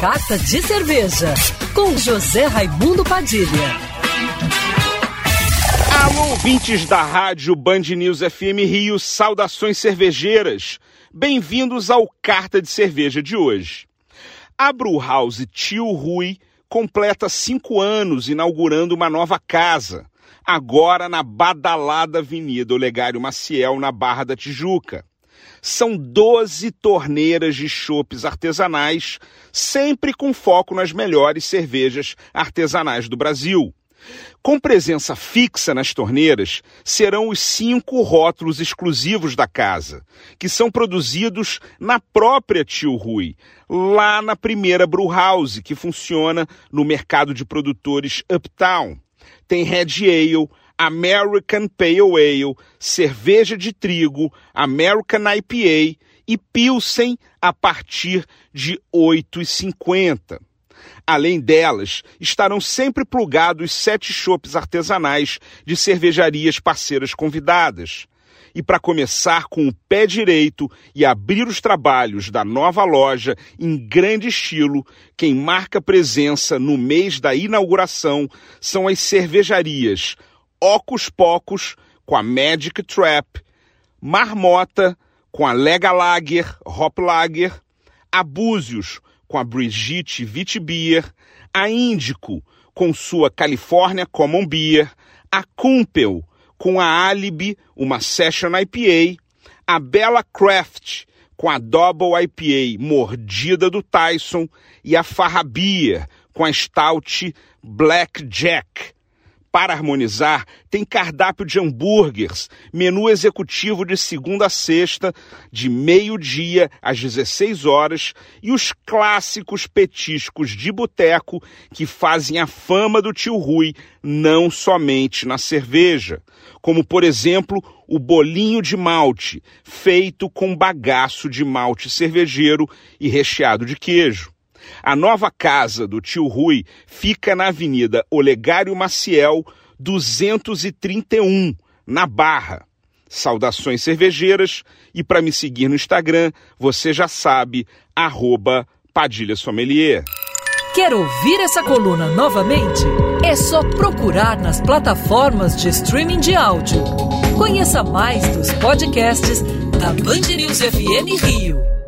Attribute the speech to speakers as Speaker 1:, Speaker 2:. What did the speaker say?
Speaker 1: Carta de Cerveja, com José Raimundo Padilha.
Speaker 2: Alô, ouvintes da rádio Band News FM Rio, saudações cervejeiras. Bem-vindos ao Carta de Cerveja de hoje. A Brewhouse Tio Rui completa cinco anos inaugurando uma nova casa, agora na badalada Avenida Olegário Maciel, na Barra da Tijuca. São 12 torneiras de chopes artesanais, sempre com foco nas melhores cervejas artesanais do Brasil. Com presença fixa nas torneiras, serão os cinco rótulos exclusivos da casa, que são produzidos na própria Tio Rui, lá na primeira Brewhouse, que funciona no mercado de produtores Uptown. Tem Red Ale, American Pale Ale, cerveja de trigo, American IPA e Pilsen a partir de R$ 8,50. Além delas, estarão sempre plugados sete chopes artesanais de cervejarias parceiras convidadas. E para começar com o pé direito e abrir os trabalhos da nova loja em grande estilo, quem marca presença no mês da inauguração são as cervejarias Ocus Pocos com a Magic Trap, Marmota com a Lega Lager, Hop Lager, Abúzios com a Brigitte Vitbier, a Índico com sua California Common Beer, a Kumpel com a Alibi, uma Session IPA, a Bella Craft com a Double IPA Mordida do Tyson e a Farra Beer com a Stout Black Jack. Para harmonizar, tem cardápio de hambúrgueres, menu executivo de segunda a sexta, de meio-dia às 16 horas, e os clássicos petiscos de boteco que fazem a fama do tio Rui não somente na cerveja, como por exemplo o bolinho de malte, feito com bagaço de malte cervejeiro e recheado de queijo. A nova casa do tio Rui fica na Avenida Olegário Maciel, 231, na Barra. Saudações cervejeiras e para me seguir no Instagram, você já sabe, arroba Padilha Sommelier.
Speaker 1: Quer ouvir essa coluna novamente? É só procurar nas plataformas de streaming de áudio. Conheça mais dos podcasts da Band News FM Rio.